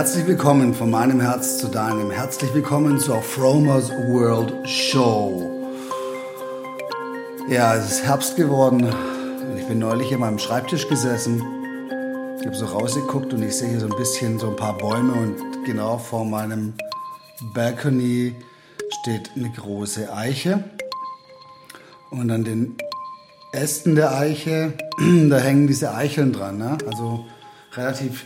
Herzlich willkommen von meinem Herz zu deinem. Herzlich willkommen zur Fromers World Show. Ja, es ist Herbst geworden und ich bin neulich in meinem Schreibtisch gesessen. Ich habe so rausgeguckt und ich sehe hier so ein bisschen so ein paar Bäume und genau vor meinem Balcony steht eine große Eiche. Und an den Ästen der Eiche, da hängen diese Eicheln dran. Ne? Also relativ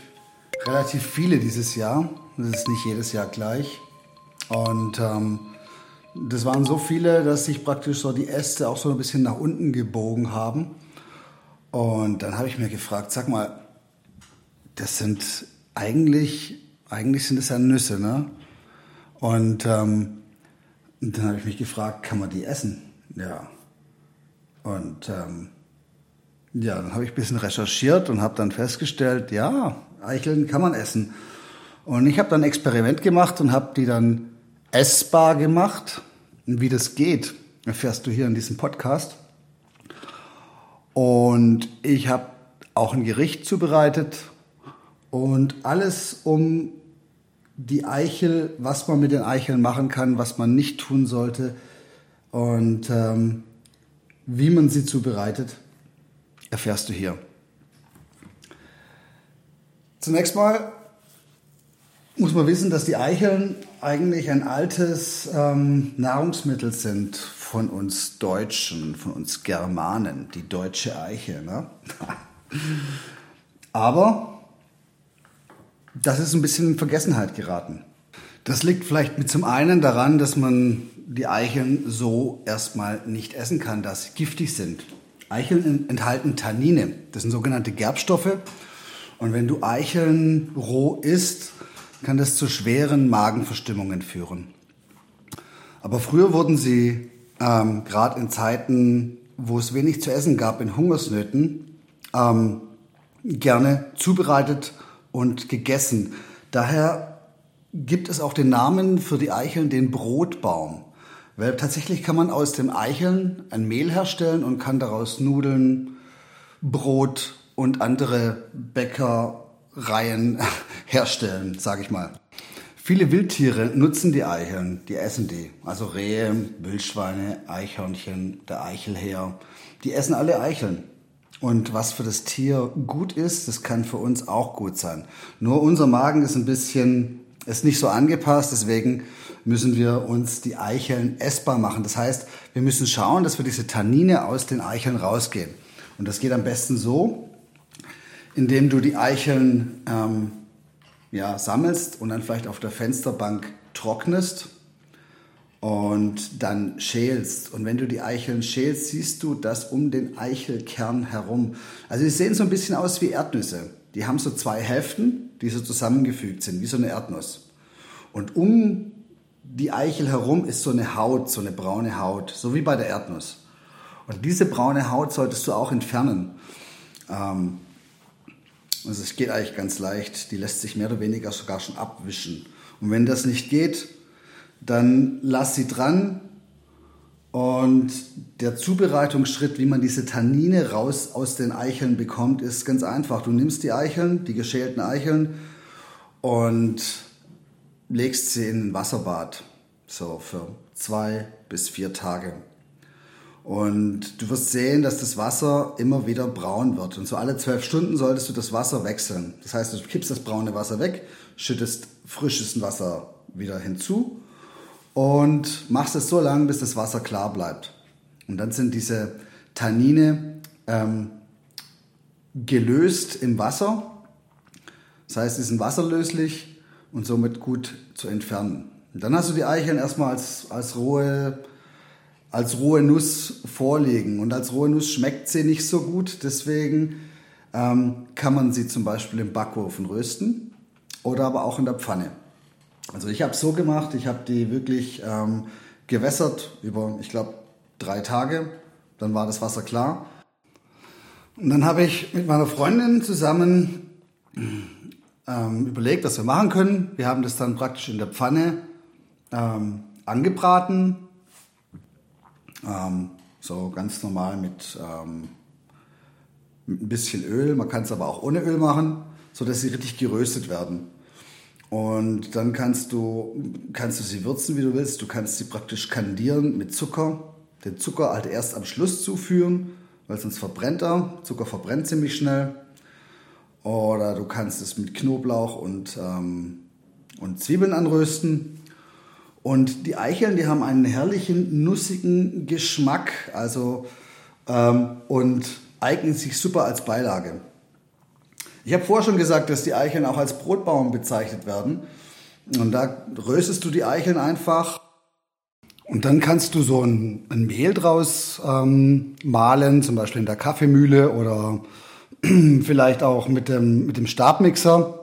relativ viele dieses Jahr. Das ist nicht jedes Jahr gleich. Und ähm, das waren so viele, dass sich praktisch so die Äste auch so ein bisschen nach unten gebogen haben. Und dann habe ich mir gefragt, sag mal, das sind eigentlich, eigentlich sind es ja Nüsse, ne? Und ähm, dann habe ich mich gefragt, kann man die essen? Ja. Und ähm, ja, dann habe ich ein bisschen recherchiert und habe dann festgestellt, ja, Eicheln kann man essen. Und ich habe dann ein Experiment gemacht und habe die dann essbar gemacht. Und wie das geht, erfährst du hier in diesem Podcast. Und ich habe auch ein Gericht zubereitet und alles um die Eichel, was man mit den Eicheln machen kann, was man nicht tun sollte und ähm, wie man sie zubereitet, erfährst du hier. Zunächst mal muss man wissen, dass die Eicheln eigentlich ein altes ähm, Nahrungsmittel sind von uns Deutschen, von uns Germanen, die deutsche Eiche. Ne? Aber das ist ein bisschen in Vergessenheit geraten. Das liegt vielleicht mit zum einen daran, dass man die Eicheln so erstmal nicht essen kann, da sie giftig sind. Eicheln enthalten Tannine, das sind sogenannte Gerbstoffe und wenn du Eicheln roh isst, kann das zu schweren Magenverstimmungen führen. Aber früher wurden sie, ähm, gerade in Zeiten, wo es wenig zu essen gab, in Hungersnöten, ähm, gerne zubereitet und gegessen. Daher gibt es auch den Namen für die Eicheln den Brotbaum. Weil tatsächlich kann man aus dem Eicheln ein Mehl herstellen und kann daraus Nudeln, Brot und andere Bäckereien herstellen, sage ich mal. Viele Wildtiere nutzen die Eicheln, die essen die. Also Rehe, Wildschweine, Eichhörnchen, der Eichelheer. Die essen alle Eicheln. Und was für das Tier gut ist, das kann für uns auch gut sein. Nur unser Magen ist ein bisschen, ist nicht so angepasst, deswegen müssen wir uns die Eicheln essbar machen. Das heißt, wir müssen schauen, dass wir diese Tannine aus den Eicheln rausgehen. Und das geht am besten so, indem du die Eicheln ähm, ja, sammelst und dann vielleicht auf der Fensterbank trocknest und dann schälst. Und wenn du die Eicheln schälst, siehst du das um den Eichelkern herum. Also sie sehen so ein bisschen aus wie Erdnüsse. Die haben so zwei Hälften, die so zusammengefügt sind, wie so eine Erdnuss. Und um die Eichel herum ist so eine Haut, so eine braune Haut, so wie bei der Erdnuss. Und diese braune Haut solltest du auch entfernen. Ähm, also es geht eigentlich ganz leicht. Die lässt sich mehr oder weniger sogar schon abwischen. Und wenn das nicht geht, dann lass sie dran. Und der Zubereitungsschritt, wie man diese Tannine raus aus den Eicheln bekommt, ist ganz einfach. Du nimmst die Eicheln, die geschälten Eicheln und legst sie in ein Wasserbad. So für zwei bis vier Tage. Und du wirst sehen, dass das Wasser immer wieder braun wird. Und so alle zwölf Stunden solltest du das Wasser wechseln. Das heißt, du kippst das braune Wasser weg, schüttest frisches Wasser wieder hinzu und machst es so lange, bis das Wasser klar bleibt. Und dann sind diese Tannine ähm, gelöst im Wasser. Das heißt, sie sind wasserlöslich und somit gut zu entfernen. Und dann hast du die Eicheln erstmal als, als rohe als rohe Nuss vorlegen. Und als rohe Nuss schmeckt sie nicht so gut, deswegen ähm, kann man sie zum Beispiel im Backofen rösten oder aber auch in der Pfanne. Also ich habe es so gemacht, ich habe die wirklich ähm, gewässert über, ich glaube, drei Tage. Dann war das Wasser klar. Und dann habe ich mit meiner Freundin zusammen ähm, überlegt, was wir machen können. Wir haben das dann praktisch in der Pfanne ähm, angebraten, ähm, so ganz normal mit, ähm, mit ein bisschen Öl. Man kann es aber auch ohne Öl machen, sodass sie richtig geröstet werden. Und dann kannst du, kannst du sie würzen, wie du willst. Du kannst sie praktisch kandieren mit Zucker. Den Zucker halt erst am Schluss zuführen, weil sonst verbrennt er. Zucker verbrennt ziemlich schnell. Oder du kannst es mit Knoblauch und, ähm, und Zwiebeln anrösten. Und die Eicheln, die haben einen herrlichen, nussigen Geschmack. Also, ähm, und eignen sich super als Beilage. Ich habe vorher schon gesagt, dass die Eicheln auch als Brotbaum bezeichnet werden. Und da röstest du die Eicheln einfach. Und dann kannst du so ein, ein Mehl draus ähm, mahlen, zum Beispiel in der Kaffeemühle oder vielleicht auch mit dem, mit dem Stabmixer.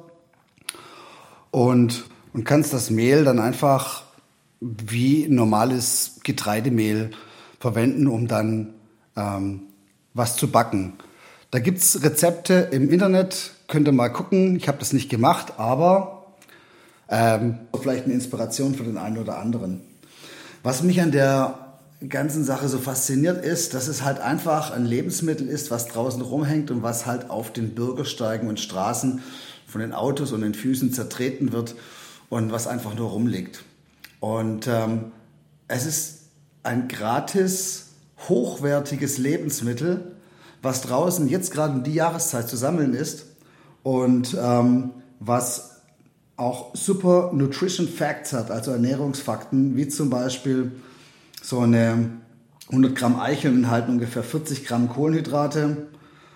Und, und kannst das Mehl dann einfach wie normales Getreidemehl verwenden, um dann ähm, was zu backen. Da gibt es Rezepte im Internet, könnt ihr mal gucken. Ich habe das nicht gemacht, aber ähm, vielleicht eine Inspiration für den einen oder anderen. Was mich an der ganzen Sache so fasziniert ist, dass es halt einfach ein Lebensmittel ist, was draußen rumhängt und was halt auf den Bürgersteigen und Straßen von den Autos und den Füßen zertreten wird und was einfach nur rumliegt. Und ähm, es ist ein gratis hochwertiges Lebensmittel, was draußen jetzt gerade in die Jahreszeit zu sammeln ist und ähm, was auch super Nutrition Facts hat, also Ernährungsfakten, wie zum Beispiel so eine 100 Gramm Eicheln enthalten ungefähr 40 Gramm Kohlenhydrate,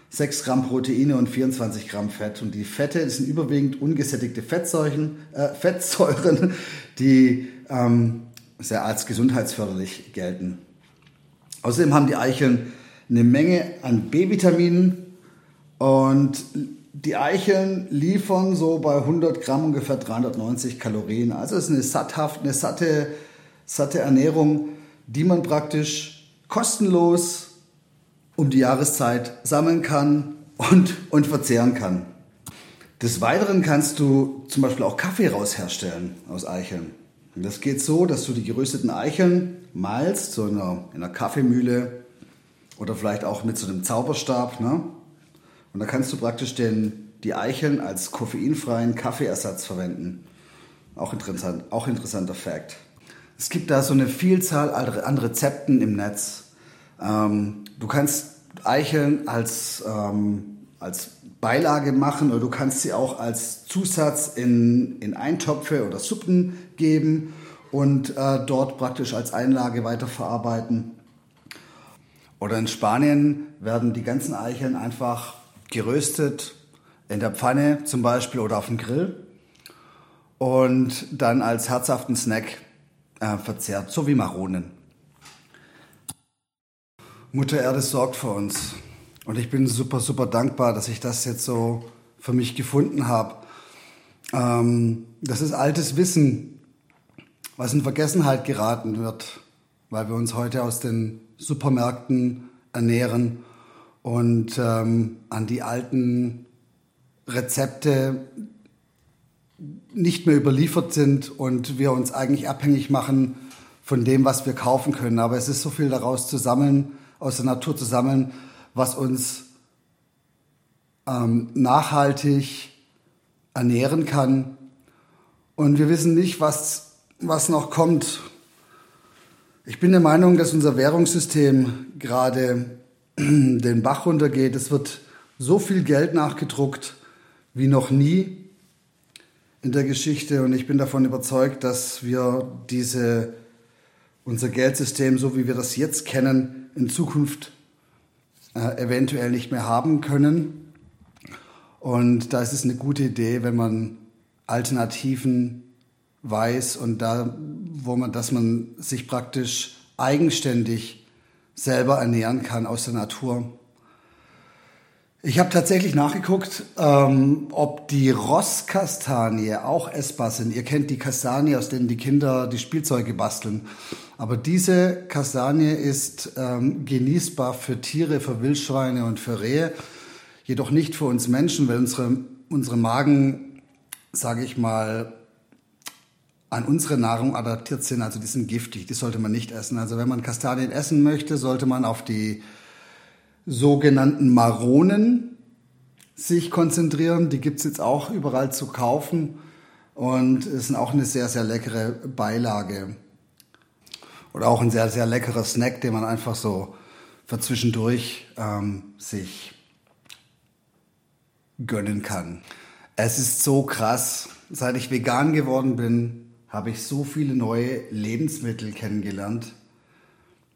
6 Gramm Proteine und 24 Gramm Fett. Und die Fette sind überwiegend ungesättigte Fettsäuren, äh, Fettsäuren die ähm, sehr als gesundheitsförderlich gelten. Außerdem haben die Eicheln eine Menge an B-Vitaminen und die Eicheln liefern so bei 100 Gramm ungefähr 390 Kalorien. Also es ist eine satthaft, eine satte, satte Ernährung, die man praktisch kostenlos um die Jahreszeit sammeln kann und, und verzehren kann. Des Weiteren kannst du zum Beispiel auch Kaffee raus herstellen aus Eicheln. Das geht so, dass du die gerösteten Eicheln malst, so in einer, in einer Kaffeemühle oder vielleicht auch mit so einem Zauberstab. Ne? Und da kannst du praktisch den, die Eicheln als koffeinfreien Kaffeeersatz verwenden. Auch interessant, auch interessanter Fakt. Es gibt da so eine Vielzahl an Rezepten im Netz. Ähm, du kannst Eicheln als, ähm, als Beilage machen oder du kannst sie auch als Zusatz in, in Eintopfe oder Suppen geben und äh, dort praktisch als Einlage weiterverarbeiten. Oder in Spanien werden die ganzen Eicheln einfach geröstet in der Pfanne zum Beispiel oder auf dem Grill und dann als herzhaften Snack äh, verzehrt, so wie Maronen. Mutter Erde sorgt für uns. Und ich bin super, super dankbar, dass ich das jetzt so für mich gefunden habe. Ähm, das ist altes Wissen, was in Vergessenheit geraten wird, weil wir uns heute aus den Supermärkten ernähren und ähm, an die alten Rezepte nicht mehr überliefert sind und wir uns eigentlich abhängig machen von dem, was wir kaufen können. Aber es ist so viel daraus zu sammeln, aus der Natur zu sammeln, was uns ähm, nachhaltig ernähren kann. Und wir wissen nicht, was, was noch kommt. Ich bin der Meinung, dass unser Währungssystem gerade den Bach runtergeht. Es wird so viel Geld nachgedruckt wie noch nie in der Geschichte. Und ich bin davon überzeugt, dass wir diese, unser Geldsystem, so wie wir das jetzt kennen, in Zukunft äh, eventuell nicht mehr haben können. Und da ist es eine gute Idee, wenn man Alternativen weiß und da, wo man, dass man sich praktisch eigenständig selber ernähren kann aus der Natur. Ich habe tatsächlich nachgeguckt, ähm, ob die Rosskastanie auch essbar sind. Ihr kennt die Kastanie, aus denen die Kinder die Spielzeuge basteln. Aber diese Kastanie ist ähm, genießbar für Tiere, für Wildschweine und für Rehe, jedoch nicht für uns Menschen, weil unsere, unsere Magen, sage ich mal, an unsere Nahrung adaptiert sind. Also die sind giftig, die sollte man nicht essen. Also wenn man Kastanien essen möchte, sollte man auf die sogenannten Maronen sich konzentrieren. Die gibt's jetzt auch überall zu kaufen. und ist auch eine sehr, sehr leckere Beilage. Oder auch ein sehr, sehr leckerer Snack, den man einfach so für zwischendurch ähm, sich gönnen kann. Es ist so krass. Seit ich vegan geworden bin, habe ich so viele neue Lebensmittel kennengelernt,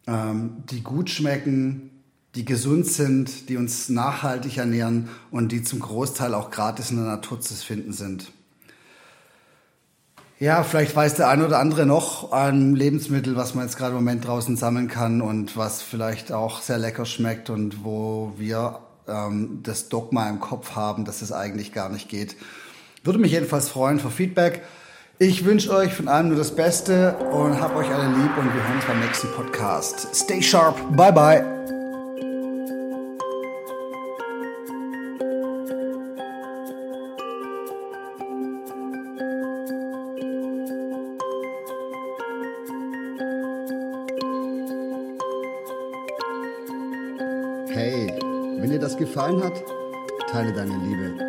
ähm, die gut schmecken, die gesund sind, die uns nachhaltig ernähren und die zum Großteil auch gratis in der Natur zu finden sind. Ja, vielleicht weiß der eine oder andere noch ein Lebensmittel, was man jetzt gerade im Moment draußen sammeln kann und was vielleicht auch sehr lecker schmeckt und wo wir ähm, das Dogma im Kopf haben, dass es eigentlich gar nicht geht. Würde mich jedenfalls freuen für Feedback. Ich wünsche euch von allem nur das Beste und hab euch alle lieb und wir hören uns beim nächsten Podcast. Stay sharp. Bye bye. Hey, wenn dir das gefallen hat, teile deine Liebe.